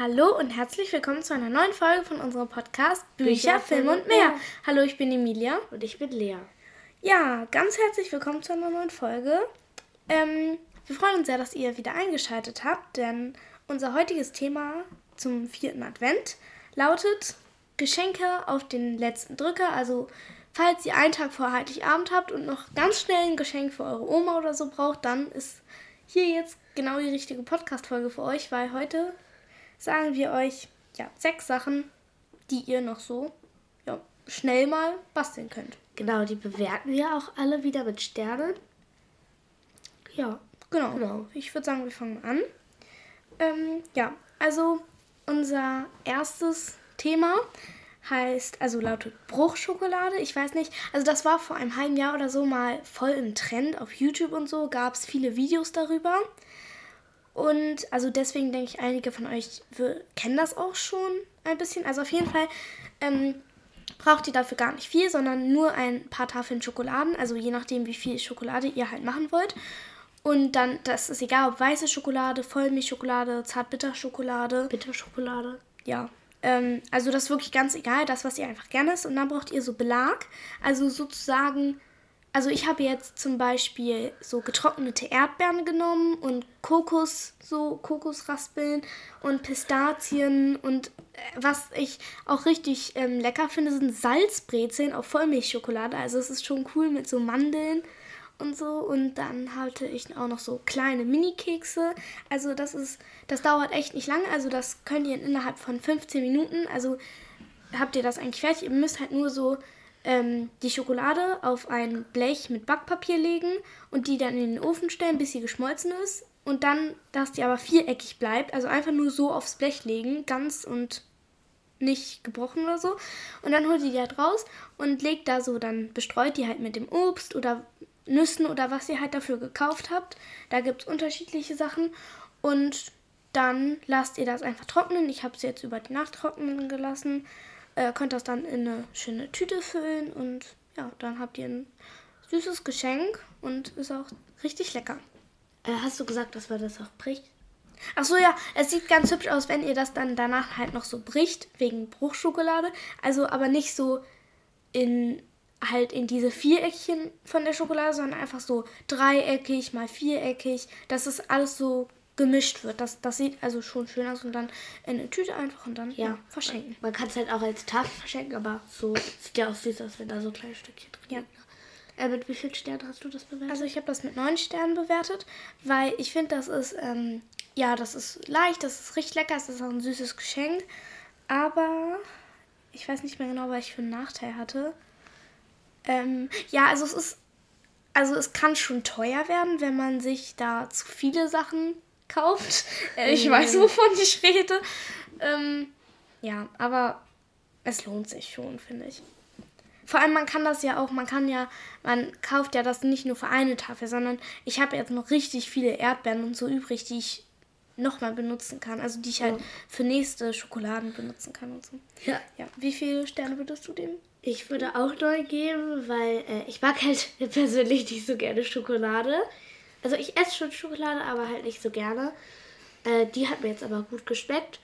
Hallo und herzlich willkommen zu einer neuen Folge von unserem Podcast Bücher, Bücher Film und mehr. Hallo, ich bin Emilia. Und ich bin Lea. Ja, ganz herzlich willkommen zu einer neuen Folge. Ähm, wir freuen uns sehr, dass ihr wieder eingeschaltet habt, denn unser heutiges Thema zum vierten Advent lautet Geschenke auf den letzten Drücker. Also, falls ihr einen Tag vor Heiligabend habt und noch ganz schnell ein Geschenk für eure Oma oder so braucht, dann ist hier jetzt genau die richtige Podcast-Folge für euch, weil heute sagen wir euch ja sechs Sachen, die ihr noch so ja, schnell mal basteln könnt. Genau, die bewerten wir auch alle wieder mit Sternen. Ja, genau. genau. Ich würde sagen, wir fangen an. Ähm, ja, also unser erstes Thema heißt, also lautet Bruchschokolade. Ich weiß nicht, also das war vor einem halben Jahr oder so mal voll im Trend auf YouTube und so, gab es viele Videos darüber. Und also deswegen denke ich, einige von euch kennen das auch schon ein bisschen. Also auf jeden Fall ähm, braucht ihr dafür gar nicht viel, sondern nur ein paar Tafeln Schokoladen. Also je nachdem, wie viel Schokolade ihr halt machen wollt. Und dann, das ist egal, ob weiße Schokolade, Vollmilchschokolade, Zartbitterschokolade. Bitterschokolade. Ja. Ähm, also das ist wirklich ganz egal, das, was ihr einfach gerne isst. Und dann braucht ihr so Belag. Also sozusagen, also ich habe jetzt zum Beispiel so getrocknete Erdbeeren genommen und Kokos, so Kokosraspeln und Pistazien. Und äh, was ich auch richtig ähm, lecker finde, sind Salzbrezeln auf Vollmilchschokolade. Also es ist schon cool mit so Mandeln und so. Und dann hatte ich auch noch so kleine Mini-Kekse. Also das ist, das dauert echt nicht lange. Also das könnt ihr innerhalb von 15 Minuten. Also habt ihr das eigentlich fertig. Ihr müsst halt nur so ähm, die Schokolade auf ein Blech mit Backpapier legen und die dann in den Ofen stellen, bis sie geschmolzen ist. Und dann, dass die aber viereckig bleibt, also einfach nur so aufs Blech legen, ganz und nicht gebrochen oder so. Und dann holt ihr die halt raus und legt da so, dann bestreut die halt mit dem Obst oder Nüssen oder was ihr halt dafür gekauft habt. Da gibt es unterschiedliche Sachen. Und dann lasst ihr das einfach trocknen. Ich habe es jetzt über die Nacht trocknen gelassen. Äh, könnt das dann in eine schöne Tüte füllen und ja, dann habt ihr ein süßes Geschenk und ist auch richtig lecker. Äh, hast du gesagt, dass man das auch bricht? Ach so, ja, es sieht ganz hübsch aus, wenn ihr das dann danach halt noch so bricht, wegen Bruchschokolade. Also aber nicht so in halt in diese Viereckchen von der Schokolade, sondern einfach so dreieckig mal viereckig, dass es alles so gemischt wird. Das, das sieht also schon schön aus und dann in eine Tüte einfach und dann ja, ja verschenken. Man kann es halt auch als Tafel verschenken, aber so sieht ja auch süß aus, wenn da so kleine Stückchen drin sind. Ja. Äh, mit wie vielen Sternen hast du das bewertet? Also ich habe das mit neun Sternen bewertet, weil ich finde, das ist ähm, ja, das ist leicht, das ist richtig lecker, es ist auch ein süßes Geschenk, aber ich weiß nicht mehr genau, was ich für einen Nachteil hatte. Ähm, ja, also es ist, also es kann schon teuer werden, wenn man sich da zu viele Sachen kauft. Äh, ich weiß, mhm. wovon ich rede. Ähm, ja, aber es lohnt sich schon, finde ich. Vor allem, man kann das ja auch, man kann ja, man kauft ja das nicht nur für eine Tafel, sondern ich habe jetzt noch richtig viele Erdbeeren und so übrig, die ich nochmal benutzen kann. Also die ich halt ja. für nächste Schokoladen benutzen kann und so. Ja. ja. Wie viele Sterne würdest du dem? Ich würde auch neu geben, weil äh, ich mag halt persönlich nicht so gerne Schokolade. Also ich esse schon Schokolade, aber halt nicht so gerne. Äh, die hat mir jetzt aber gut geschmeckt.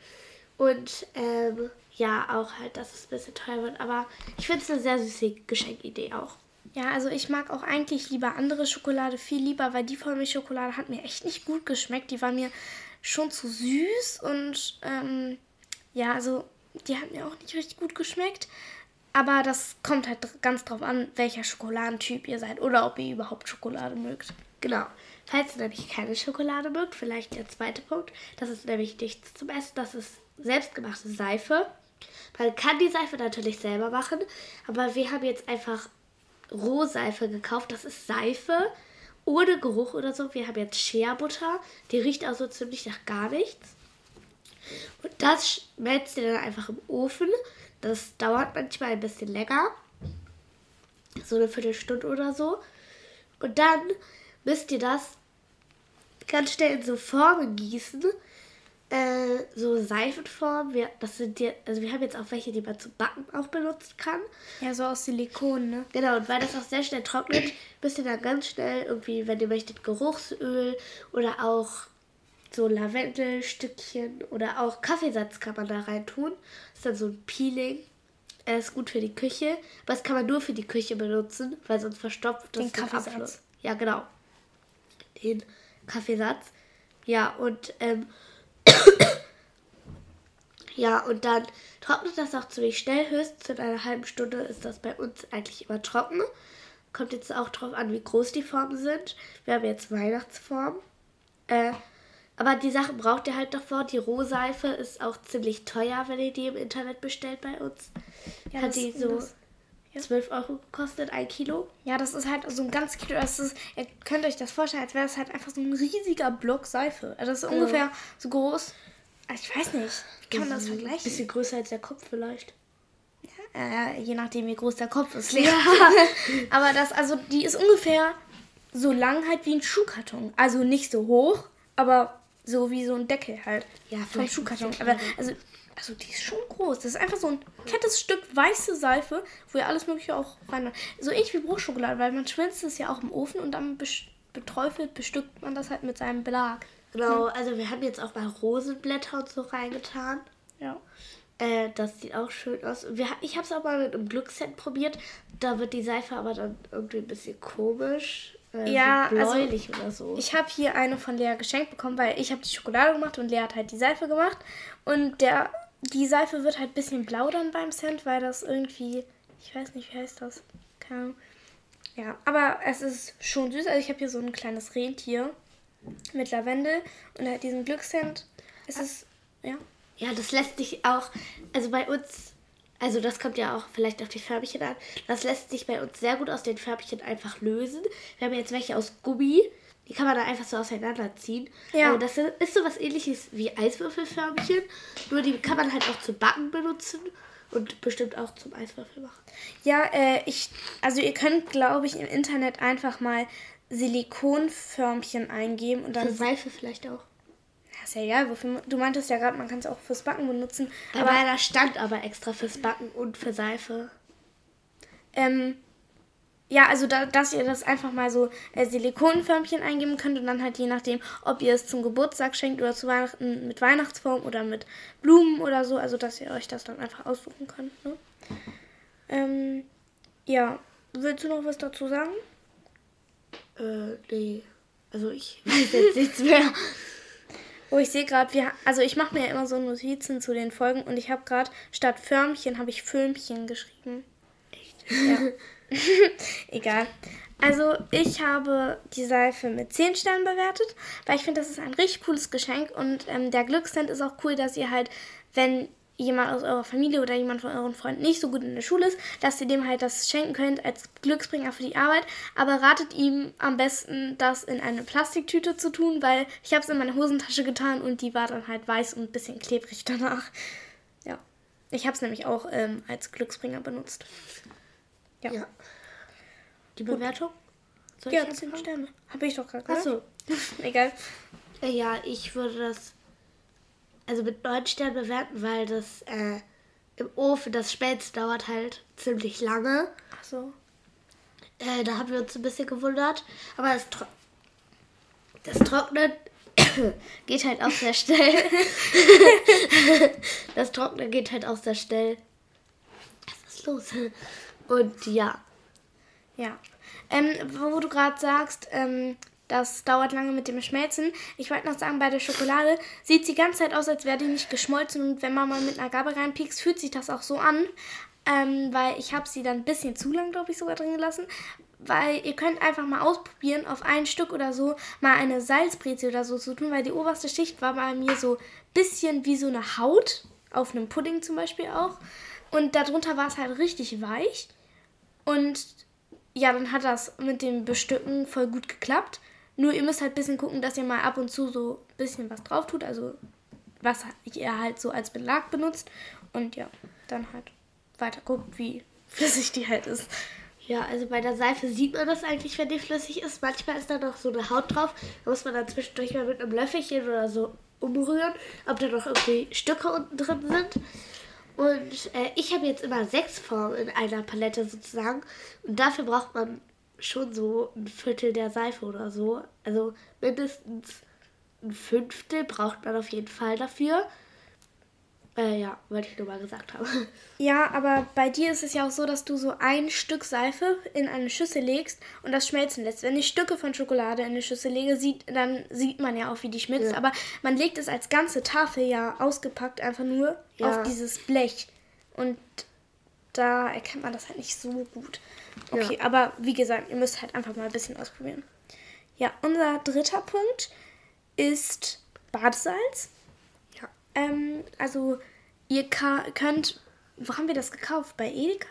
Und ähm, ja, auch halt, dass es ein bisschen teuer wird. Aber ich finde es eine sehr süße Geschenkidee auch. Ja, also ich mag auch eigentlich lieber andere Schokolade viel lieber, weil die Vollmilchschokolade hat mir echt nicht gut geschmeckt. Die war mir schon zu süß und ähm, ja, also die hat mir auch nicht richtig gut geschmeckt. Aber das kommt halt ganz drauf an, welcher Schokoladentyp ihr seid oder ob ihr überhaupt Schokolade mögt. Genau. Falls ihr nämlich keine Schokolade mögt, vielleicht der zweite Punkt. Das ist nämlich nichts zum Essen. Das ist selbstgemachte Seife. Man kann die Seife natürlich selber machen, aber wir haben jetzt einfach Rohseife gekauft. Das ist Seife ohne Geruch oder so. Wir haben jetzt Shea-Butter. Die riecht auch so ziemlich nach gar nichts. Und das schmelzt ihr dann einfach im Ofen. Das dauert manchmal ein bisschen länger. So eine Viertelstunde oder so. Und dann müsst ihr das ganz schnell in so Formen gießen. Äh, so Seifenformen. Wir, das sind die, also wir haben jetzt auch welche, die man zum Backen auch benutzen kann. Ja, so aus Silikon, ne? Genau, und weil das auch sehr schnell trocknet, müsst ihr dann ganz schnell irgendwie, wenn ihr möchtet, Geruchsöl oder auch so Lavendelstückchen oder auch Kaffeesatz kann man da rein tun. Das ist dann so ein Peeling. Er ist gut für die Küche, aber das kann man nur für die Küche benutzen, weil sonst verstopft das Den Kaffeesatz. Ja, genau. Den Kaffeesatz. Ja, und ähm, ja, und dann trocknet das auch ziemlich schnell. Höchstens in einer halben Stunde ist das bei uns eigentlich immer trocken. Kommt jetzt auch drauf an, wie groß die Formen sind. Wir haben jetzt Weihnachtsform. Äh, aber die Sachen braucht ihr halt davor. Die Rohseife ist auch ziemlich teuer, wenn ihr die im Internet bestellt bei uns. Ja, Hat das- die so das- ja. 12 Euro gekostet, ein Kilo. Ja, das ist halt so ein ganz Kilo. Das ist, ihr könnt euch das vorstellen, als wäre das halt einfach so ein riesiger Block Seife. Also das ist ungefähr so groß. Also ich weiß nicht. Wie kann man das Ein vergleichen? bisschen größer als der Kopf vielleicht. Äh, je nachdem, wie groß der Kopf ist. Ja. Aber das, also die ist ungefähr so lang halt wie ein Schuhkarton. Also nicht so hoch, aber so wie so ein Deckel halt. Ja, vom ein Schuhkarton. Aber also, also die ist schon groß. Das ist einfach so ein fettes Stück weiße Seife, wo ihr alles mögliche auch rein. So ähnlich wie Bruchschokolade, weil man schwinzt es ja auch im Ofen und dann beträufelt, bestückt man das halt mit seinem Belag. Genau, also wir haben jetzt auch mal Rosenblätter und so reingetan. Ja. Äh, das sieht auch schön aus. Wir, ich habe es auch mal mit einem Glückscent probiert. Da wird die Seife aber dann irgendwie ein bisschen komisch. Äh, Ja, so also bläulich oder so. Ich habe hier eine von Lea geschenkt bekommen, weil ich habe die Schokolade gemacht und Lea hat halt die Seife gemacht. Und der, die Seife wird halt ein bisschen blau dann beim Cent, weil das irgendwie, ich weiß nicht, wie heißt das? Keine Ahnung. Ja, aber es ist schon süß. Also ich habe hier so ein kleines Rentier mit Lavendel und halt diesen Glückscent. Es ist, ja. Ja, das lässt sich auch, also bei uns, also das kommt ja auch vielleicht auf die Färbchen an, das lässt sich bei uns sehr gut aus den Färbchen einfach lösen. Wir haben jetzt welche aus Gummi, die kann man dann einfach so auseinanderziehen. Ja. Also das ist so was ähnliches wie Eiswürfelförmchen, nur die kann man halt auch zum Backen benutzen und bestimmt auch zum Eiswürfel machen. Ja, äh, ich, also ihr könnt, glaube ich, im Internet einfach mal Silikonförmchen eingeben und Für dann Seife vielleicht auch. Ja, ist ja egal, wofür. Du meintest ja gerade, man kann es auch fürs Backen benutzen. Bei Aber meiner stand aber extra fürs Backen und für Seife. ähm, ja, also da, dass ihr das einfach mal so äh, Silikonförmchen eingeben könnt und dann halt je nachdem, ob ihr es zum Geburtstag schenkt oder zu Weihnachten mit Weihnachtsform oder mit Blumen oder so, also dass ihr euch das dann einfach aussuchen könnt. Ne? Ähm, ja, willst du noch was dazu sagen? Äh, nee. Also ich weiß jetzt nichts mehr. Oh, ich sehe gerade, wir, also ich mache mir ja immer so Notizen zu den Folgen und ich habe gerade statt Förmchen habe ich Filmchen geschrieben. Echt? Ja. Egal. Also ich habe die Seife mit 10 Sternen bewertet, weil ich finde, das ist ein richtig cooles Geschenk und ähm, der Glückscent ist auch cool, dass ihr halt, wenn jemand aus eurer Familie oder jemand von euren Freunden nicht so gut in der Schule ist, dass ihr dem halt das schenken könnt als Glücksbringer für die Arbeit. Aber ratet ihm am besten, das in eine Plastiktüte zu tun, weil ich habe es in meine Hosentasche getan und die war dann halt weiß und ein bisschen klebrig danach. Ja. Ich habe es nämlich auch ähm, als Glücksbringer benutzt. Ja. Ja. Die Bewertung? Soll Ja, ich 10 anfangen? Sterne. Habe ich doch gerade gesagt. Achso. Egal. Äh, Ja, ich würde das also mit 9 Sternen bewerten, weil das äh, im Ofen, das Spätzle dauert halt ziemlich lange. Ach so. Äh, da haben wir uns ein bisschen gewundert. Aber das, Tro das Trocknen geht halt auch sehr schnell. das Trocknen geht halt auch sehr schnell. Was ist los? Und ja. Ja. Ähm, wo du gerade sagst, ähm, das dauert lange mit dem Schmelzen. Ich wollte noch sagen, bei der Schokolade sieht sie die ganze Zeit aus, als wäre die nicht geschmolzen. Und wenn man mal mit einer Gabel reinpiekst, fühlt sich das auch so an. Ähm, weil ich habe sie dann ein bisschen zu lang, glaube ich, sogar drin gelassen. Weil ihr könnt einfach mal ausprobieren, auf ein Stück oder so mal eine Salzbrezel oder so zu tun, weil die oberste Schicht war bei mir so ein bisschen wie so eine Haut, auf einem Pudding zum Beispiel auch. Und darunter war es halt richtig weich. Und ja, dann hat das mit dem Bestücken voll gut geklappt. Nur ihr müsst halt ein bisschen gucken, dass ihr mal ab und zu so ein bisschen was drauf tut. Also was ihr halt so als Belag benutzt. Und ja, dann halt weiter guckt, wie flüssig die halt ist. Ja, also bei der Seife sieht man das eigentlich, wenn die flüssig ist. Manchmal ist da noch so eine Haut drauf. Da muss man dann zwischendurch mal mit einem Löffelchen oder so umrühren, ob da noch irgendwie Stücke unten drin sind. Und äh, ich habe jetzt immer sechs Formen in einer Palette sozusagen. Und dafür braucht man schon so ein Viertel der Seife oder so. Also mindestens ein Fünftel braucht man auf jeden Fall dafür. Äh, ja, wollte ich nur mal gesagt haben. Ja, aber bei dir ist es ja auch so, dass du so ein Stück Seife in eine Schüssel legst und das schmelzen lässt. Wenn ich Stücke von Schokolade in eine Schüssel lege, sieht, dann sieht man ja auch, wie die schmilzt. Ja. Aber man legt es als ganze Tafel ja ausgepackt einfach nur Ja. auf dieses Blech. Und da erkennt man das halt nicht so gut. Okay, aber wie gesagt, ihr müsst halt einfach mal ein bisschen ausprobieren. Ja, unser dritter Punkt ist Badesalz. Ähm, also ihr könnt, wo haben wir das gekauft? Bei Edeka?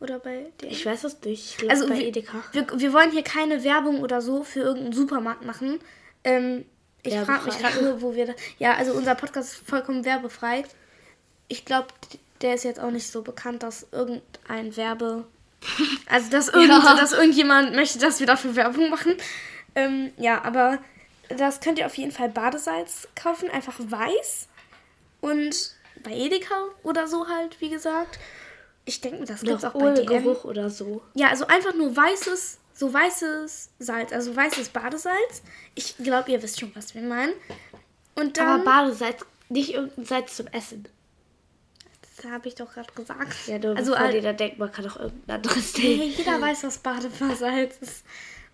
Oder bei DM? Ich weiß es nicht. Also bei wir, Edeka. Wir, wir wollen hier keine Werbung oder so für irgendeinen Supermarkt machen. Ähm, ich frage mich gerade nur, wo wir da. Ja, also unser Podcast ist vollkommen werbefrei. Ich glaube, der ist jetzt auch nicht so bekannt, dass irgendein Werbe. Also, dass, irgend, Ja. dass irgendjemand möchte, dass wir dafür Werbung machen. Ähm, ja, aber das könnt ihr auf jeden Fall Badesalz kaufen, einfach weiß. Und bei Edeka oder so halt, wie gesagt. Ich denke, das gibt es Noch auch bei DM. Geruch oder so. Ja, also einfach nur weißes, so weißes Salz, also weißes Badesalz. Ich glaube, ihr wisst schon, was wir meinen. Und Aber dann, Badesalz, nicht irgendein Salz zum Essen. das habe ich doch gerade gesagt. Ja, nur also bevor jeder denkt, man kann doch irgendein anderes hey, nehmen. jeder weiß, was Badesalz ist.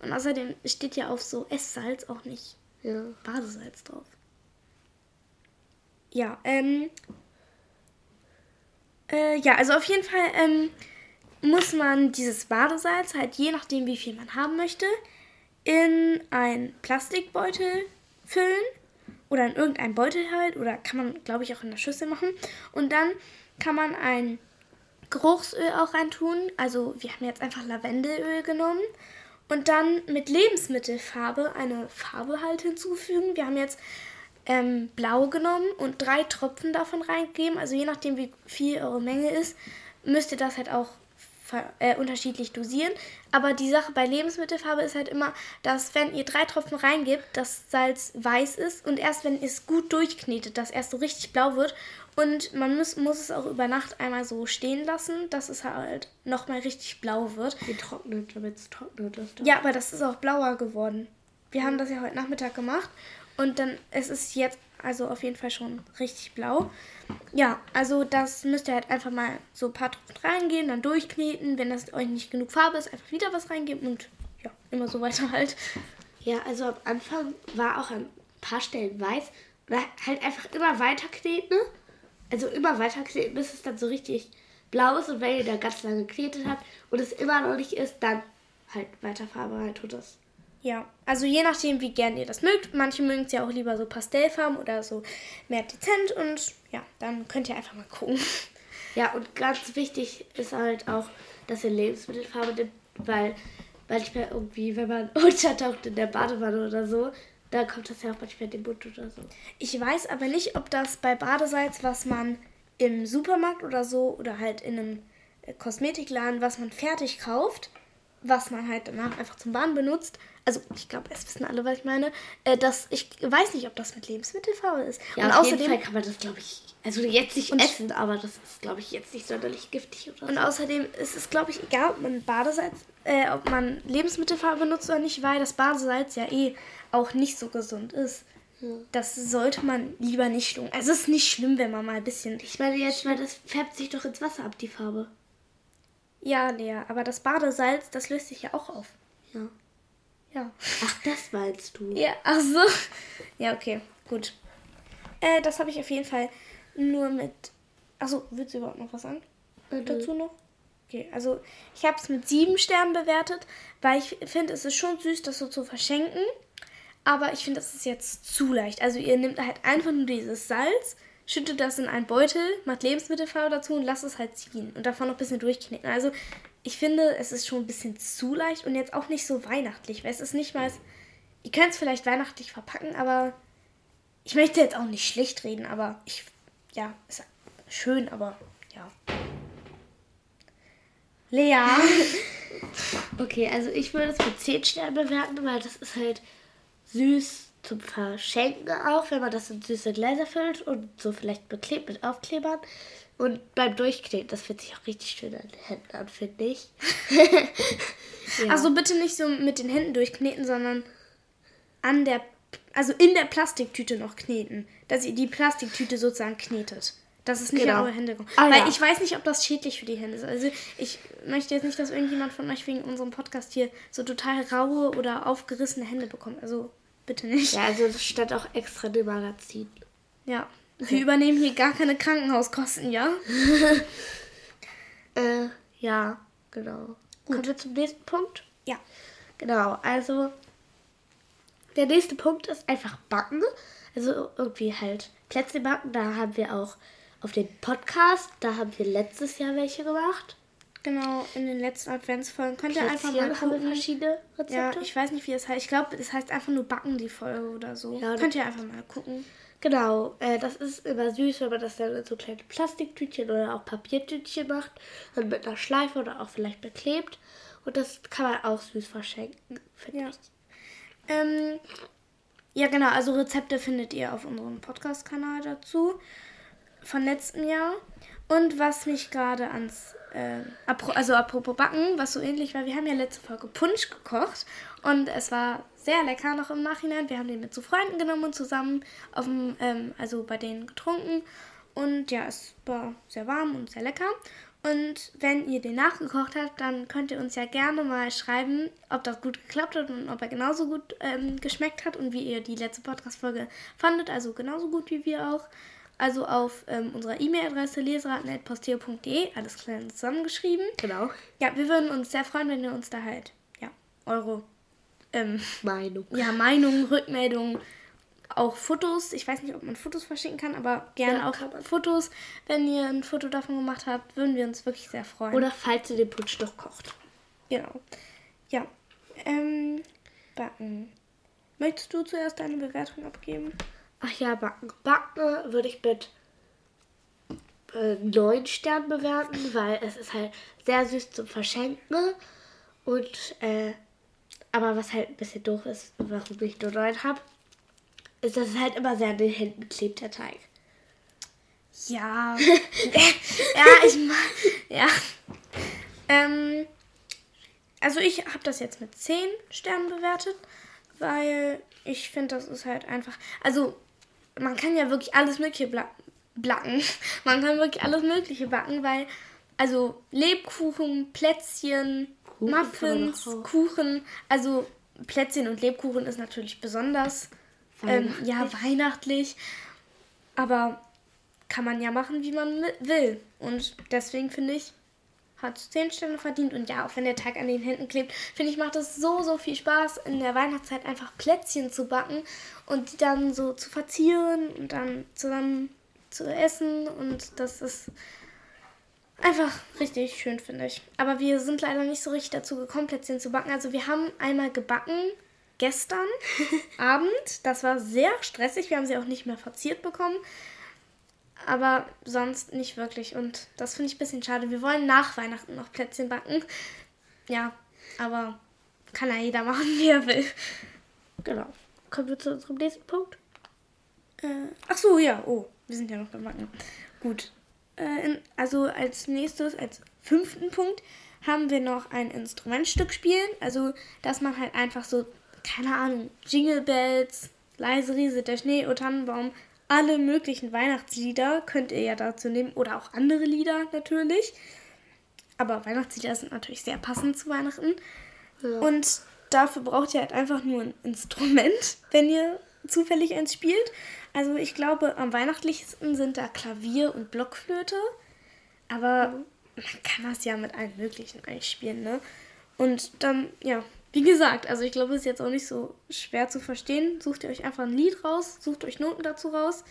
Und außerdem steht ja auf so Esssalz auch nicht Ja. Badesalz drauf. Ja, ähm. Äh, ja, also auf jeden Fall ähm, muss man dieses Badesalz halt je nachdem, wie viel man haben möchte, in ein Plastikbeutel füllen oder in irgendein Beutel halt oder kann man, glaube ich, auch in der Schüssel machen. Und dann kann man ein Geruchsöl auch reintun. Also wir haben jetzt einfach Lavendelöl genommen und dann mit Lebensmittelfarbe eine Farbe halt hinzufügen. Wir haben jetzt ähm, blau genommen und drei Tropfen davon reingegeben. Also je nachdem, wie viel eure Menge ist, müsst ihr das halt auch äh, unterschiedlich dosieren. Aber die Sache bei Lebensmittelfarbe ist halt immer, dass wenn ihr drei Tropfen reingebt, das Salz weiß ist und erst wenn ihr es gut durchknetet, das erst so richtig blau wird. Und man muss, muss es auch über Nacht einmal so stehen lassen, dass es halt nochmal richtig blau wird. Getrocknet, damit es trocknet ist. Ja, aber das ist auch blauer geworden. Wir haben das ja heute Nachmittag gemacht und dann es ist jetzt also auf jeden Fall schon richtig blau. Ja, also das müsst ihr halt einfach mal so ein paar Tropfen reingehen, dann durchkneten. Wenn das euch nicht genug Farbe ist, einfach wieder was reingeben und ja, immer so weiter halt. Ja, also am Anfang war auch an ein paar Stellen weiß. Halt einfach immer weiter kneten. Ne? Also immer weiter kneten, bis es dann so richtig blau ist. Und wenn ihr da ganz lange geknetet habt und es immer noch nicht ist, dann halt weiter Farbe rein tut das. Ja, also je nachdem, wie gern ihr das mögt. Manche mögen es ja auch lieber so Pastellfarben oder so mehr dezent und ja, dann könnt ihr einfach mal gucken. Ja, und ganz wichtig ist halt auch, dass ihr Lebensmittelfarbe nimmt, weil manchmal irgendwie, wenn man untertaucht in der Badewanne oder so, dann kommt das ja auch manchmal in den Mund oder so. Ich weiß aber nicht, ob das bei Badesalz, was man im Supermarkt oder so oder halt in einem äh, Kosmetikladen, was man fertig kauft, was man halt danach einfach zum Baden benutzt. Also ich glaube, es wissen alle, was ich meine. Äh, das, ich weiß nicht, ob das mit Lebensmittelfarbe ist. Ja, und auf außerdem, jeden Fall kann man das, glaube ich, also jetzt nicht essen, aber das ist, glaube ich, jetzt nicht sonderlich giftig oder und so. außerdem ist es, glaube ich, egal, ob man Badesalz, äh, ob man Lebensmittelfarbe benutzt oder nicht, weil das Badesalz ja eh auch nicht so gesund ist. Das sollte man lieber nicht tun. Also es ist nicht schlimm, wenn man mal ein bisschen Ich meine jetzt, weil das färbt sich doch ins Wasser ab, die Farbe. Ja, Lea, aber das Badesalz, das löst sich ja auch auf. Ja. Ja. Ach, das meinst du? Ja, ach so. Ja, okay, gut. Äh, das habe ich auf jeden Fall nur mit. Achso, willst du überhaupt noch was sagen? Dazu noch? Okay, also ich habe es mit sieben Sternen bewertet, weil ich finde, es ist schon süß, das so zu verschenken. Aber ich finde, das ist jetzt zu leicht. Also ihr nehmt halt einfach nur dieses Salz, schüttet das in einen Beutel, macht Lebensmittelfarbe dazu und lasst es halt ziehen. Und davon noch ein bisschen durchknicken. Also ich finde, es ist schon ein bisschen zu leicht und jetzt auch nicht so weihnachtlich. Weil es ist nicht mal... Ihr könnt es vielleicht weihnachtlich verpacken, aber ich möchte jetzt auch nicht schlecht reden, aber ich... Ja, ist schön, aber ja. Lea. Okay, also ich würde es mit 10 Sternen bewerten, weil das ist halt süß zum Verschenken auch, wenn man das in süße Gläser füllt und so vielleicht beklebt mit Aufklebern. Und beim Durchkneten, das fühlt sich auch richtig schön an den Händen an, finde ich. ja. Also bitte nicht so mit den Händen durchkneten, sondern an der also in der Plastiktüte noch kneten. Dass ihr die Plastiktüte sozusagen knetet. Dass es nicht Genau. in eure Hände kommt. Ah, Weil ja. ich weiß nicht, ob das schädlich für die Hände ist. Also ich möchte jetzt nicht, dass irgendjemand von euch wegen unserem Podcast hier so total raue oder aufgerissene Hände bekommt. Also bitte nicht. Ja, also das stand auch extra im Magazin. Ja. Wir übernehmen hier gar keine Krankenhauskosten, ja? Äh, ja, genau. Kommen wir zum nächsten Punkt? Ja. Genau, also der nächste Punkt ist einfach Backen. Also irgendwie halt Plätzchen backen. Da haben wir auch auf dem Podcast, da haben wir letztes Jahr welche gemacht. Genau, in den letzten Adventsfolgen könnt ihr einfach mal Plätzchen haben wir gucken. verschiedene Ja, Rezepte. ich weiß nicht, wie es heißt. Ich glaube, es heißt einfach nur Backen, die Folge oder so. Ja, Könnt ihr einfach mal gucken. Genau, äh, das ist immer süß, wenn man das dann in so kleine Plastiktütchen oder auch Papiertütchen macht und mit einer Schleife oder auch vielleicht beklebt. Und das kann man auch süß verschenken, finde Ja. ich. Ähm, ja, genau. Also Rezepte findet ihr auf unserem Podcast-Kanal dazu von letztem Jahr. Und was mich gerade ans, äh, also apropos Backen, was so ähnlich war, wir haben ja letzte Folge Punsch gekocht und es war sehr lecker noch im Nachhinein. Wir haben den mit zu Freunden genommen und zusammen auf dem, ähm, also bei denen getrunken. Und ja, es war sehr warm und sehr lecker. Und wenn ihr den nachgekocht habt, dann könnt ihr uns ja gerne mal schreiben, ob das gut geklappt hat und ob er genauso gut ähm, geschmeckt hat und wie ihr die letzte Podcast-Folge fandet. Also genauso gut wie wir auch. Also auf ähm, unserer E-Mail-Adresse leseraten.posteo.de, alles klein zusammengeschrieben. Genau. Ja, wir würden uns sehr freuen, wenn ihr uns da halt, ja, eure ähm, Meinung. ja, Meinungen, Rückmeldungen, auch Fotos. Ich weiß nicht, ob man Fotos verschicken kann, aber gerne Ja, auch. Fotos. Wenn ihr ein Foto davon gemacht habt, würden wir uns wirklich sehr freuen. Oder falls ihr den Punsch doch kocht. Genau. Ja. Ähm, Backen. Möchtest du zuerst deine Bewertung abgeben? Ach ja, Backen. Backen würde ich mit äh, 9 Sternen bewerten, weil es ist halt sehr süß zum Verschenken. Und, äh, aber was halt ein bisschen doof ist, warum ich nur 9 habe, ist, dass es halt immer sehr an den Händen klebt, der Teig. Ja. ja, ich mag. Ja. Ähm, also ich habe das jetzt mit 10 Sternen bewertet, weil ich finde, das ist halt einfach. Also, man kann ja wirklich alles Mögliche bla blacken. Man kann wirklich alles Mögliche backen, weil. Also Lebkuchen, Plätzchen, Kuchen Muffins. Kuchen. Also Plätzchen und Lebkuchen ist natürlich besonders. Ähm, ja, weihnachtlich. Aber kann man ja machen, wie man will. Und deswegen finde ich, hat es 10 Sterne verdient. Und ja, auch wenn der Tag an den Händen klebt, finde ich, macht es so, so viel Spaß, in der Weihnachtszeit einfach Plätzchen zu backen und die dann so zu verzieren und dann zusammen zu essen. Und das ist einfach richtig schön, finde ich. Aber wir sind leider nicht so richtig dazu gekommen, Plätzchen zu backen. Also wir haben einmal gebacken gestern Abend. Das war sehr stressig. Wir haben sie auch nicht mehr verziert bekommen. Aber sonst nicht wirklich. Und das finde ich ein bisschen schade. Wir wollen nach Weihnachten noch Plätzchen backen. Ja, aber kann ja jeder machen, wie er will. Genau. Kommen wir zu unserem nächsten Punkt. Äh, ach so, ja. Oh, wir sind ja noch beim Backen. Gut. Äh, in, also als nächstes, als fünften Punkt, haben wir noch ein Instrumentstück spielen. Also, dass man halt einfach so, keine Ahnung, Jingle Bells, Leise Riese, der Schnee, O Tannenbaum, alle möglichen Weihnachtslieder könnt ihr ja dazu nehmen. Oder auch andere Lieder natürlich. Aber Weihnachtslieder sind natürlich sehr passend zu Weihnachten. Ja. Und dafür braucht ihr halt einfach nur ein Instrument, wenn ihr zufällig eins spielt. Also ich glaube, am weihnachtlichsten sind da Klavier und Blockflöte. Aber man kann das ja mit allen möglichen eigentlich spielen, ne? Und dann, ja, wie gesagt, also ich glaube, es ist jetzt auch nicht so schwer zu verstehen. Sucht ihr euch einfach ein Lied raus, sucht euch Noten dazu raus,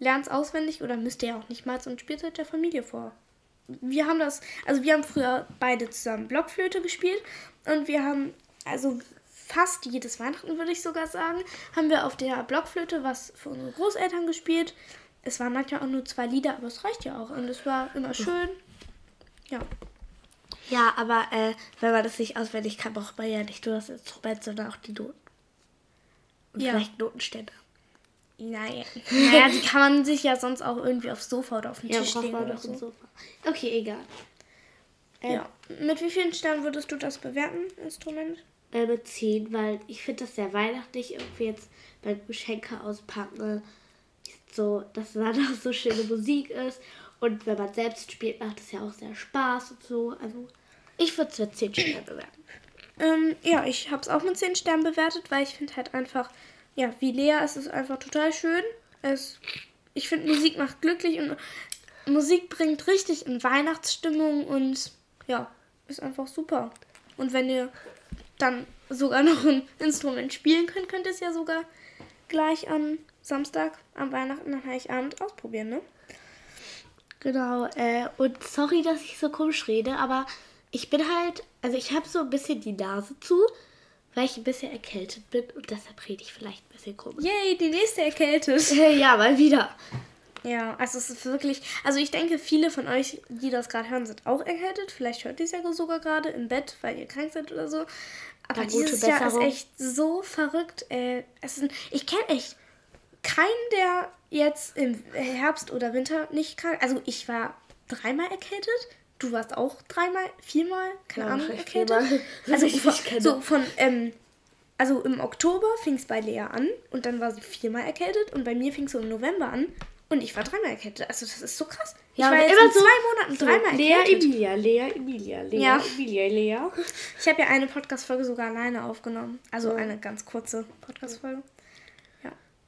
lernt es auswendig oder müsst ihr ja auch nicht mal und spielt es der Familie vor wir haben das, also wir haben früher beide zusammen Blockflöte gespielt und wir haben, also fast jedes Weihnachten würde ich sogar sagen, haben wir auf der Blockflöte was für unsere Großeltern gespielt. Es waren manchmal auch nur zwei Lieder, aber es reicht ja auch und es war immer schön. Ja. Ja, aber äh, wenn man das nicht auswendig kann, braucht man ja nicht nur das Instrument, sondern auch die Noten. Und Ja. vielleicht Notenständer. Naja. naja, die kann man sich ja sonst auch irgendwie aufs Sofa oder auf den Ja, Tisch legen oder so. Sofa. Okay, egal. Äh, Ja. Mit wie vielen Sternen würdest du das bewerten, Instrument? äh, mit 10, weil ich finde das sehr weihnachtlich. Irgendwie jetzt beim Geschenke auspacken so, dass da noch so schöne Musik ist. Und wenn man selbst spielt, macht es ja auch sehr Spaß und so. Also ich würde es mit 10 Sternen bewerten. Ähm, ja, ich habe es auch mit 10 Sternen bewertet, weil ich finde halt einfach, ja, wie Lea, es ist einfach total schön. Es, ich finde, Musik macht glücklich und Musik bringt richtig in Weihnachtsstimmung und ja, ist einfach super. Und wenn ihr dann sogar noch ein Instrument spielen könnt, könnt ihr es ja sogar gleich am Samstag, am Weihnachten, am Heiligabend ausprobieren, ne? Genau, äh, und sorry, dass ich so komisch rede, aber ich bin halt, also ich habe so ein bisschen die Nase zu, weil ich ein bisschen erkältet bin und deshalb rede ich vielleicht ein bisschen komisch. Yay, die nächste erkältet. ja, mal wieder. Ja, also es ist wirklich, also ich denke, viele von euch, die das gerade hören, sind auch erkältet. Vielleicht hört ihr es ja sogar gerade im Bett, weil ihr krank seid oder so. Aber dieses Jahr ist echt so verrückt. Äh, es ist, ich kenne echt keinen, der jetzt im Herbst oder Winter nicht krank. Also ich war dreimal erkältet. Du warst auch dreimal, viermal, keine ja, Ahnung, erkältet. Also so von, ähm, also im Oktober fing es bei Lea an und dann war sie viermal erkältet und bei mir fing es so im November an und ich war dreimal erkältet. Also das ist so krass. Ich ja, war jetzt immer in so zwei Monaten so dreimal Lea, erkältet. Emilia, Lea, Emilia, Lea, ja. Emilia, Lea. Ich habe ja eine Podcast-Folge sogar alleine aufgenommen. Also ja. eine ganz kurze Podcast-Folge.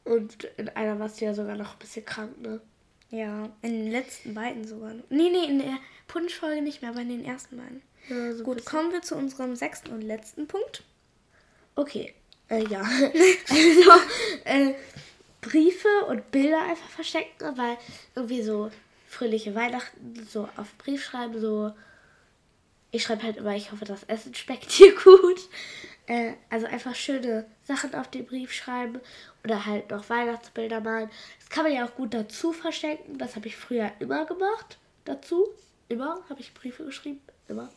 Und in einer warst du ja sogar noch ein bisschen krank, ne? Ja, in den letzten beiden sogar. Nee, nee, in der Punschfolge nicht mehr, aber in den ersten beiden. Ja, so Gut, kommen wir zu unserem sechsten und letzten Punkt. Okay. Äh, ja. also, äh, Briefe und Bilder einfach verstecken, weil irgendwie so fröhliche Weihnachten so auf Brief schreiben, so. Ich schreibe halt immer, ich hoffe, das Essen schmeckt dir gut. Äh, also einfach schöne Sachen auf den Brief schreiben oder halt noch Weihnachtsbilder malen. Das kann man ja auch gut dazu verschenken. Das habe ich früher immer gemacht. Dazu. Immer habe ich Briefe geschrieben. Immer.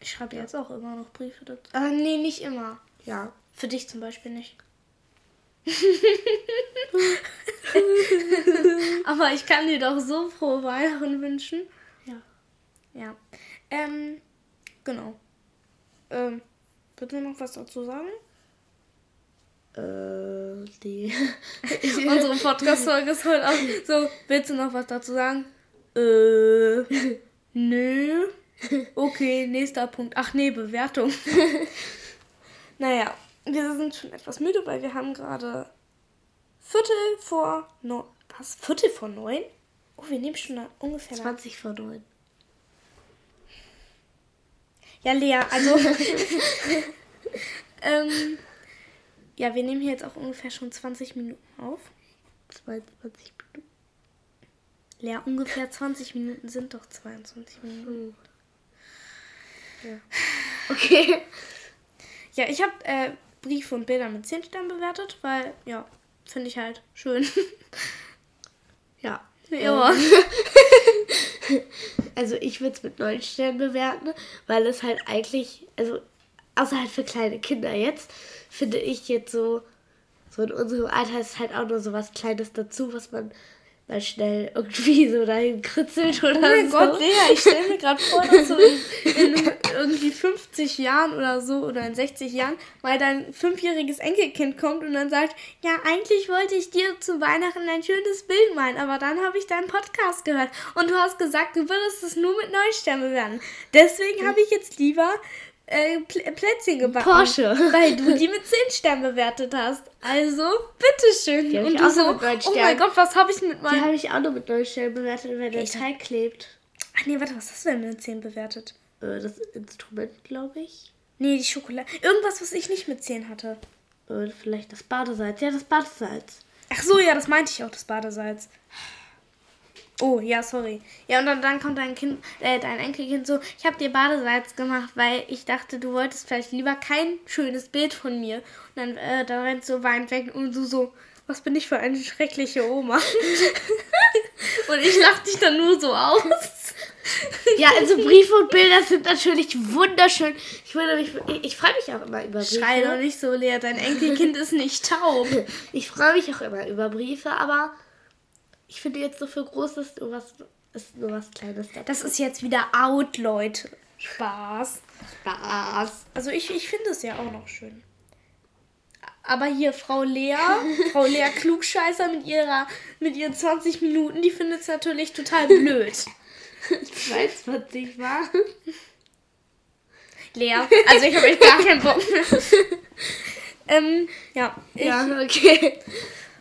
Ich schreibe jetzt auch immer noch Briefe dazu. Ah, nee, nicht immer. Ja. Für dich zum Beispiel nicht. Aber ich kann dir doch so frohe Weihnachten wünschen. Ja. Ja. Ähm, genau. Ähm, willst du noch was dazu sagen? Äh, die. Unsere Podcast-Folge ist heute auch so. Willst du noch was dazu sagen? Äh, nö. Okay, nächster Punkt. Ach nee, Bewertung. naja, wir sind schon etwas müde, weil wir haben gerade Viertel vor neun. Was? Viertel vor neun? Oh, wir nehmen schon ungefähr 20 vor neun. Ja, Lea, also. ähm, ja, wir nehmen hier jetzt auch ungefähr schon 20 Minuten auf. 22 Minuten. Lea, ungefähr 20 Minuten sind doch 22 Minuten. Ja. Okay. Ja, ich habe äh, Briefe und Bilder mit 10 Sternen bewertet, weil, ja, finde ich halt schön. ja. Ja. Ähm. also ich würde es mit 9 Sternen bewerten, weil es halt eigentlich, also außer halt für kleine Kinder jetzt, finde ich jetzt so, so in unserem Alter ist halt auch nur so was Kleines dazu, was man mal schnell irgendwie so dahin kritzelt oder so. Oh mein so. Gott, Lea, ich stelle mir gerade vor, dass so in, in, irgendwie 50 Jahren oder so oder in 60 Jahren mal dein fünfjähriges Enkelkind kommt und dann sagt, ja, eigentlich wollte ich dir zu Weihnachten ein schönes Bild malen, aber dann habe ich deinen Podcast gehört und du hast gesagt, du würdest es nur mit Neusternen bewerten. Deswegen habe ich jetzt lieber äh, Plätzchen gebacken. Porsche. Weil du die mit 10 Sternen bewertet hast. Also, bitteschön. Die Und du so, oh mein Gott, was habe ich mit meinem... Die habe ich auch nur mit 9 Sternen bewertet, weil der Teig klebt. Ach nee, warte, was hast du denn mit 10 bewertet? Äh, das Instrument, glaube ich. Nee, die Schokolade. Irgendwas, was ich nicht mit 10 hatte. Äh, vielleicht das Badesalz. Ja, das Badesalz. Ach so, ja, das meinte ich auch, das Badesalz. Oh, ja, sorry. Ja, und dann, dann kommt dein Kind, äh, dein Enkelkind so, ich habe dir Badesalz gemacht, weil ich dachte, du wolltest vielleicht lieber kein schönes Bild von mir. Und dann, äh, dann rennt so weint weg und du so, was bin ich für eine schreckliche Oma? und ich lach dich dann nur so aus. ja, also Briefe und Bilder sind natürlich wunderschön. Ich würde mich, ich, ich freue mich auch immer über Briefe. Schrei doch nicht so leer, dein Enkelkind ist nicht taub. Ich freue mich auch immer über Briefe, aber ich finde jetzt so für Großes nur was, ist nur was Kleines dabei. Das ist jetzt wieder out, Leute. Spaß. Spaß. Also ich, ich finde es ja auch noch schön. Aber hier Frau Lea, Frau Lea Klugscheißer mit ihrer mit ihren 20 Minuten, die findet es natürlich total blöd. 22 war. Lea, also ich habe echt gar keinen Bock mehr. ähm, ja. Ich, Ja, okay.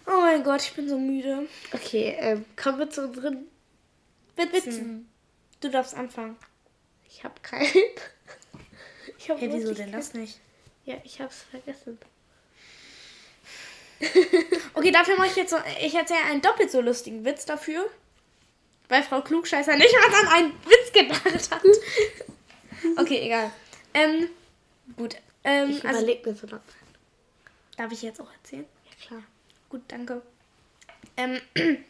Oh mein Gott, ich bin so müde. Okay, ähm, kommen wir zu unseren Witzen. Du darfst anfangen. Ich habe keinen. Ich hab Hey, wieso denn das nicht? Ja, ich hab's vergessen. Okay, dafür mache ich jetzt so. Ich erzähle einen doppelt so lustigen Witz dafür. Weil Frau Klugscheißer nicht mal an einen Witz gedacht hat. Okay, egal. Ähm, gut. Ähm, Ich also, überleg mir so noch. darf ich jetzt auch erzählen? Ja, klar. Gut, danke. Ähm,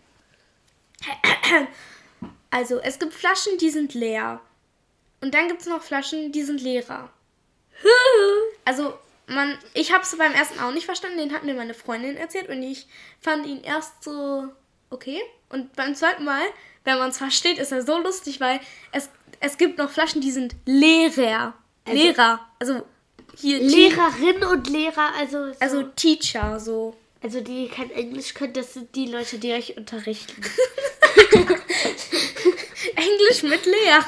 also, es gibt Flaschen, die sind leer. Und dann gibt es noch Flaschen, die sind leerer. Also, man, ich habe es beim ersten auch nicht verstanden. Den hat mir meine Freundin erzählt und ich fand ihn erst so okay. Und beim zweiten Mal, wenn man es versteht, ist er so lustig, weil es, es gibt noch Flaschen, die sind leerer. Also- leerer. Also, hier. Lehrerin und Lehrer, also. So, Also, Teacher, so. Also die kein Englisch können, das sind die Leute, die euch unterrichten. Englisch mit leer.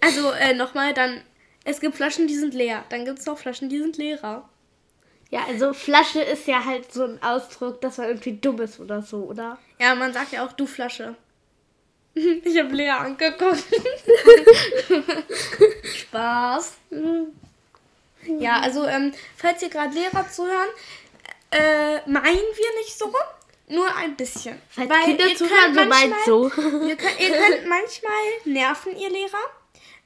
Also äh, nochmal, dann, es gibt Flaschen, die sind leer. Dann gibt es noch Flaschen, die sind leerer. Ja, also Flasche ist ja halt so ein Ausdruck, dass man irgendwie dumm ist oder so, oder? Ja, man sagt ja auch du Flasche. Ich habe leer angeguckt. Spaß. Ja, also, ähm, falls ihr gerade Lehrer zuhören, äh, meinen wir nicht so. Nur ein bisschen. Falls Weil Kinder ihr zuhören, könnt wir meinen manchmal- so. Ihr könnt, ihr könnt manchmal nerven, ihr Lehrer.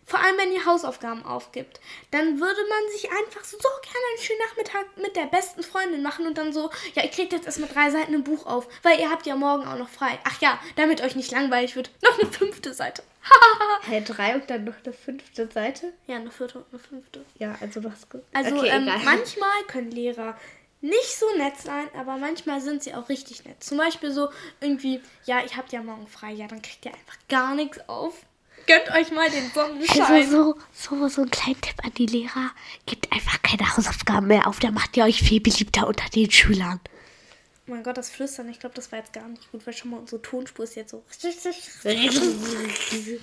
Vor allem, wenn ihr Hausaufgaben aufgibt. Dann würde man sich einfach so gerne einen schönen Nachmittag mit der besten Freundin machen und dann so, ja, ihr kriegt jetzt erstmal drei Seiten im Buch auf, weil ihr habt ja morgen auch noch frei. Ach ja, damit euch nicht langweilig wird, noch eine fünfte Seite. Hä, drei und dann noch eine fünfte Seite? ja, eine vierte und eine fünfte. Ja, also ge- Also okay, ähm, manchmal können Lehrer nicht so nett sein, aber manchmal sind sie auch richtig nett. Zum Beispiel so irgendwie, ja, ich habt ja morgen frei, ja, dann kriegt ihr einfach gar nichts auf. Gönnt euch mal den Sonnenschein. Also so, so, so ein kleiner Tipp an die Lehrer. Gebt einfach keine Hausaufgaben mehr auf, da macht ihr euch viel beliebter unter den Schülern. Oh mein Gott, das Flüstern, ich glaube, das war jetzt gar nicht gut, weil schon mal unsere Tonspur ist jetzt so.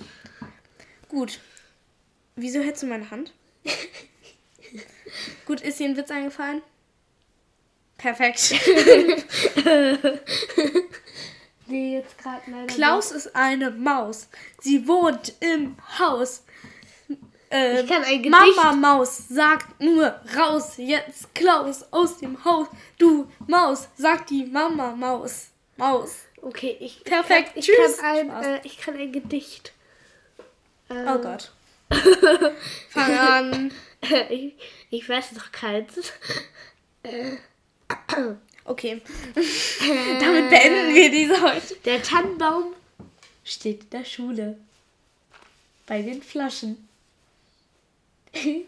Gut. Wieso hältst du meine Hand? gut, ist dir ein Witz eingefallen? Perfekt. nee, jetzt gerade leider. Klaus ist eine Maus. Sie wohnt im Haus. Äh, Ich kann ein Gedicht. Mama Maus sagt nur raus jetzt Klaus aus dem Haus. Du Maus, sagt die Mama Maus. Maus. Okay, ich. Perfekt, Ich tschüss. kann, ich, Spaß. kann ein, äh, ich kann ein Gedicht. Ähm, Oh Gott. Fang an. ich, ich weiß noch keins. Okay. Damit beenden wir diese heute. Der Tannenbaum steht in der Schule. Bei den Flaschen.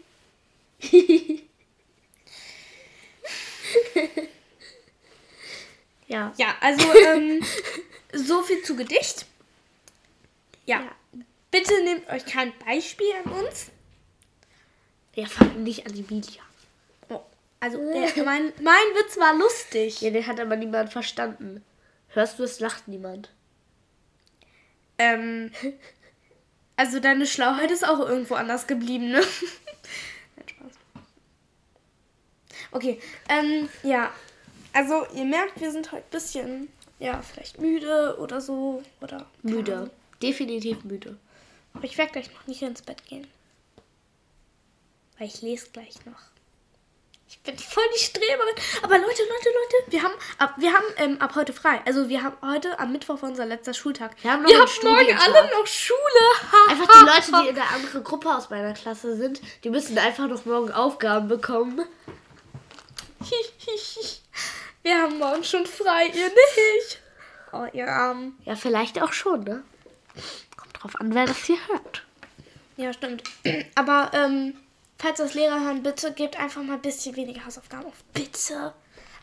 ja. Ja, also ähm, so viel zu Gedicht. Ja. Ja. Bitte nehmt euch kein Beispiel an uns. Wir fangen nicht an Emilia. Oh, also der, mein, mein Witz war lustig. Ja, den hat aber niemand verstanden. Hörst du, es lacht niemand. Ähm, also deine Schlauheit ist auch irgendwo anders geblieben, ne? Nein, Spaß. Okay, ähm, ja. Also ihr merkt, wir sind heute ein bisschen, ja, vielleicht müde oder so. Oder Müde. Ahnung. Definitiv müde. Aber ich werde gleich noch nicht ins Bett gehen. Weil ich lese gleich noch. Ich bin voll die Streberin. Aber Leute, Leute, Leute, wir haben ab, wir haben, ähm, ab heute frei. Also wir haben heute am Mittwoch unser letzter Schultag. Wir haben noch wir haben morgen alle noch Schule. Ha, Einfach die Leute, ha. die in der anderen Gruppe aus meiner Klasse sind, die müssen einfach noch morgen Aufgaben bekommen. Wir haben morgen schon frei, ihr nicht. Oh, ihr Armen. Ja, vielleicht auch schon, ne? Kommt drauf an, wer das hier hört. Ja, stimmt. Aber, ähm, falls das Lehrer hören, bitte gebt einfach mal ein bisschen weniger Hausaufgaben auf. Bitte.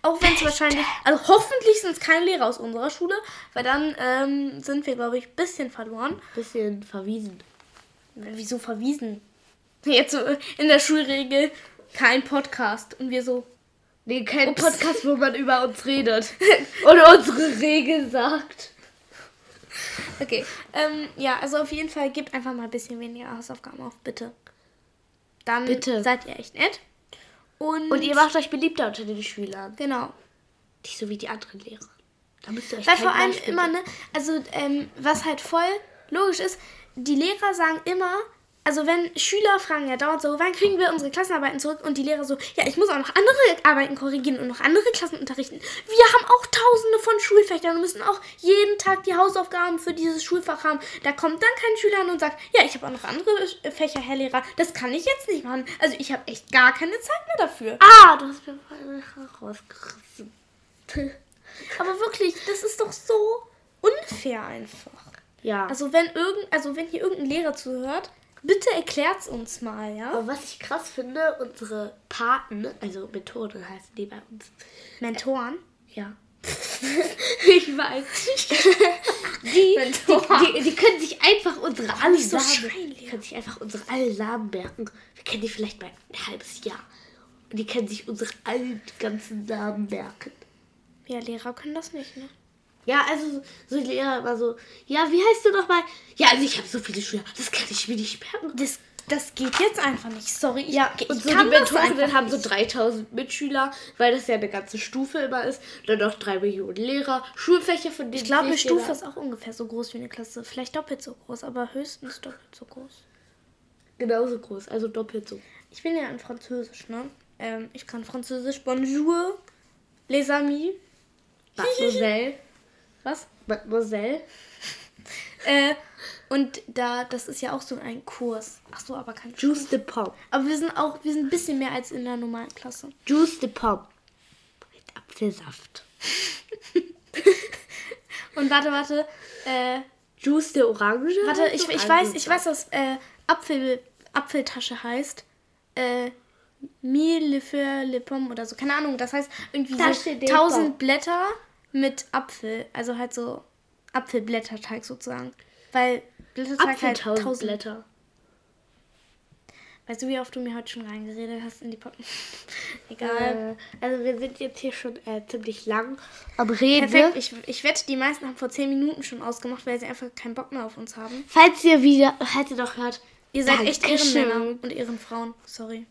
Auch wenn es wahrscheinlich, also hoffentlich sind es keine Lehrer aus unserer Schule, weil dann ähm, sind wir, glaube ich, ein bisschen verloren. Bisschen verwiesen. Wieso verwiesen? Jetzt so in der Schulregel kein Podcast. Und wir so, Nee, kein Ups. Podcast, wo man über uns redet. Oder unsere Regeln sagt. Okay. Ähm, ja, also auf jeden Fall gebt einfach mal ein bisschen weniger Hausaufgaben auf, bitte. Dann bitte. seid ihr echt nett. Und, Und ihr macht euch beliebter unter den Schülern. Genau. Nicht so wie die anderen Lehrer. Da müsst ihr euch Weil vor allem immer, ne, also ähm, was halt voll logisch ist, die Lehrer sagen immer, also wenn Schüler fragen ja dauernd so, wann kriegen wir unsere Klassenarbeiten zurück und die Lehrer so, ja, ich muss auch noch andere Arbeiten korrigieren und noch andere Klassen unterrichten. Wir haben auch tausende von Schulfächern und müssen auch jeden Tag die Hausaufgaben für dieses Schulfach haben. Da kommt dann kein Schüler an und sagt, ja, ich habe auch noch andere Fächer, Herr Lehrer, das kann ich jetzt nicht machen. Also ich habe echt gar keine Zeit mehr dafür. Ah, du hast mir rausgerissen. Aber wirklich, das ist doch so unfair einfach. Ja. Also wenn irgend, also wenn hier irgendein Lehrer zuhört, Bitte erklärt's uns mal, ja? Aber was ich krass finde, unsere Paten, also Methoden heißen die bei uns. Mentoren? Ja. ich weiß. Die, die, die, die, können sich einfach unsere alle so Namen, können sich einfach unsere alle Namen merken. Wir kennen die vielleicht mal ein halbes Jahr. Und die können sich unsere allen ganzen Namen merken. Ja, Lehrer können das nicht, ne? Ja, also so die Lehrer immer so, ja, wie heißt du nochmal? Ja, also ich habe so viele Schüler, das kann ich mir nicht merken. Das, das geht jetzt einfach nicht, sorry. Ich, ja, ich und so die Mentoren haben so 3000 Mitschüler, weil das ja eine ganze Stufe immer ist. Dann noch drei Millionen Lehrer, Schulfächer von denen. Ich glaube, eine Stufe ist auch ungefähr so groß wie eine Klasse. Vielleicht doppelt so groß, aber höchstens doppelt so groß. Genauso groß, also doppelt so. Ich bin ja in Französisch, ne? Ähm, ich kann Französisch. Bonjour, les amis. Mademoiselle. Was? Mademoiselle? äh, und da, das ist ja auch so ein Kurs. Ach so, aber kein Juice de Pop. Aber wir sind auch, wir sind ein bisschen mehr als in der normalen Klasse. Juice de Pop. Mit Apfelsaft. und warte, warte. Äh, Juice de Orange? Warte, ich, ich weiß, ich weiß, was äh, Apfel, Apfeltasche heißt. Äh, Mille für le Pomme oder so. Keine Ahnung, das heißt irgendwie so 1000 Blätter mit Apfel, also halt so Apfelblätterteig sozusagen. Weil Blätterteig halt tausend Blätter. Weißt du, wie oft du mir heute schon reingeredet hast in die Potten? Egal. Äh, also wir sind jetzt hier schon äh, ziemlich lang am Reden. Perfekt. Ich, ich wette, die meisten haben vor 10 Minuten schon ausgemacht, weil sie einfach keinen Bock mehr auf uns haben. Falls ihr wieder, falls ihr doch hört, ihr seid echt Ehrenmänner und Ehrenfrauen. Sorry.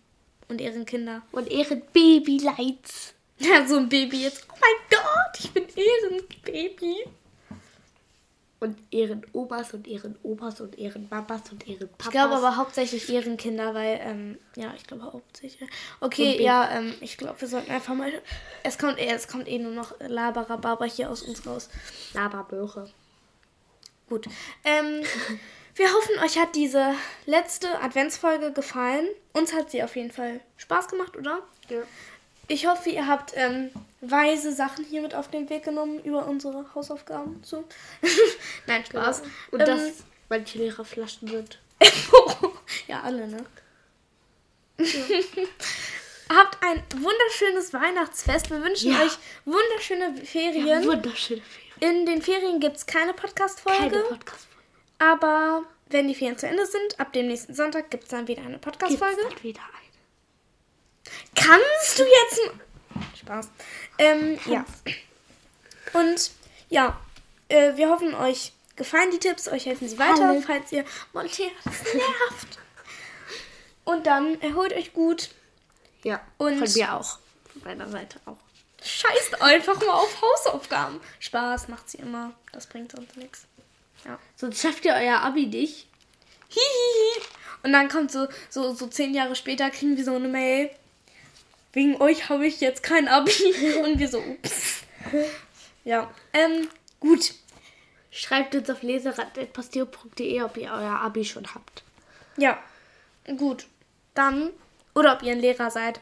Und Ehrenkinder. Und Ehrenbabylights. Ja, so ein Baby jetzt. Oh mein Gott, ich bin Ehrenbaby. Und ihren Omas und ihren Opas und ihren Mamas und ihren Papas. Ich glaube aber hauptsächlich Ehrenkinder, weil, ähm, ja, ich glaube hauptsächlich. Okay, ja, ähm, ich glaube, wir sollten einfach mal. Es kommt, eh, es kommt eh nur noch Laberababa hier aus uns raus. Laberböhre. Gut. Ähm, wir hoffen, euch hat diese letzte Adventsfolge gefallen. Uns hat sie auf jeden Fall Spaß gemacht, oder? Ja. Ich hoffe, ihr habt ähm, weise Sachen hier mit auf den Weg genommen über unsere Hausaufgaben. So. Nein, Spaß. Genau. Und ähm, dass manche Lehrer Flaschen sind. ja, alle, ne? Ja. habt ein wunderschönes Weihnachtsfest. Wir wünschen ja. euch wunderschöne Ferien. Ja, wunderschöne Ferien. In den Ferien gibt es keine Podcast-Folge. Keine Podcast-Folge. Aber wenn die Ferien zu Ende sind, ab dem nächsten Sonntag gibt es dann wieder eine Podcast-Folge. wieder eine. Kannst du jetzt. Spaß. Ähm, ja. Und ja, äh, wir hoffen, euch gefallen die Tipps, euch helfen sie weiter, Hallo. falls ihr montiert. Das nervt. Und dann erholt euch gut. Ja. Und von mir auch. Von meiner Seite auch. Scheißt einfach mal auf Hausaufgaben. Spaß macht sie immer. Das bringt sonst nichts. Ja. Sonst schafft ihr euer Abi nicht. Hihihi. Und dann kommt so, so, so zehn Jahre später, kriegen wir so eine Mail wegen euch habe ich jetzt kein Abi. Und wir so, ups. Ja, ähm, gut. Schreibt uns auf leserad.pasteo.de, ob ihr euer Abi schon habt. Ja, gut. Dann, oder ob ihr ein Lehrer seid.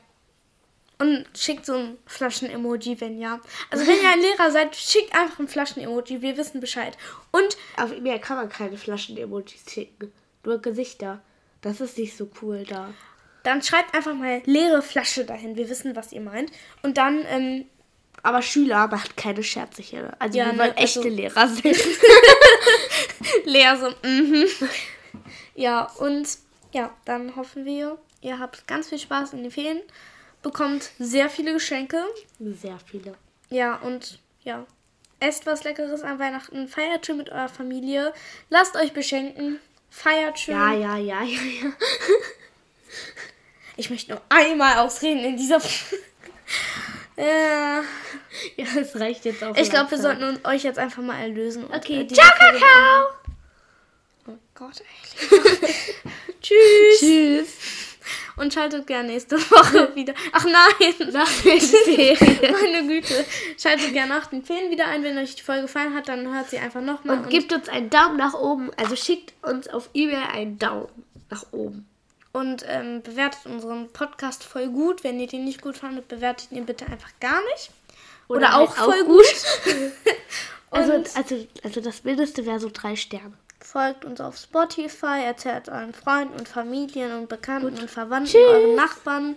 Und schickt so ein Flaschen-Emoji, wenn ja. Also wenn ihr ein Lehrer seid, schickt einfach ein Flaschen-Emoji. Wir wissen Bescheid. Und auf mir kann man keine Flaschen-Emojis schicken. Nur Gesichter. Das ist nicht so cool da. Dann schreibt einfach mal leere Flasche dahin. Wir wissen, was ihr meint. Und dann, ähm, aber Schüler macht keine Scherze hier. Also ja, wir wollen ne, echte also, Lehrer sein. Leer so, mhm. Ja, und ja, dann hoffen wir, ihr habt ganz viel Spaß in den Ferien. bekommt sehr viele Geschenke. Sehr viele. Ja, und ja. Esst was Leckeres an Weihnachten. Feiert schön mit eurer Familie. Lasst euch beschenken. Feiert schön. Ja, ja, ja, ja, ja. Ich möchte nur einmal ausreden in dieser. ja. Ja, es reicht jetzt auch. Ich glaube, wir sollten uns euch jetzt einfach mal erlösen. und, Okay, äh, ciao, Kakao! Oh Gott, ey. Tschüss. Tschüss. Und schaltet gerne nächste Woche wieder. Ach nein. Nach. Meine Güte. Schaltet gerne nach den Ferien wieder ein. Wenn euch die Folge gefallen hat, dann hört sie einfach nochmal. Und gebt uns einen Daumen nach oben. Also schickt uns auf E-Mail einen Daumen nach oben. Und ähm, bewertet unseren Podcast voll gut. Wenn ihr den nicht gut fandet, bewertet ihn bitte einfach gar nicht. Oder, halt auch voll gut. Also, Und- also, also das Mindeste wäre so drei Sterne. Folgt uns auf Spotify, erzählt euren Freunden und Familien und Bekannten und Verwandten, Tschüss. euren Nachbarn,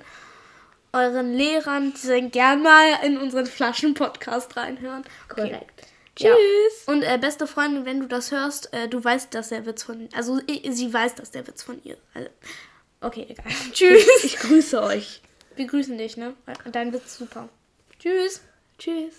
euren Lehrern, die sollen gern mal in unseren Flaschen-Podcast reinhören. Okay. Korrekt. Ja. Tschüss. Und äh, beste Freundin, wenn du das hörst, äh, du weißt, dass der Witz von. Also i- sie weiß, dass der Witz von ihr. Also, okay, egal. Tschüss. Ich grüße euch. Wir grüßen dich, ne? Dein Witz super. Tschüss. Tschüss.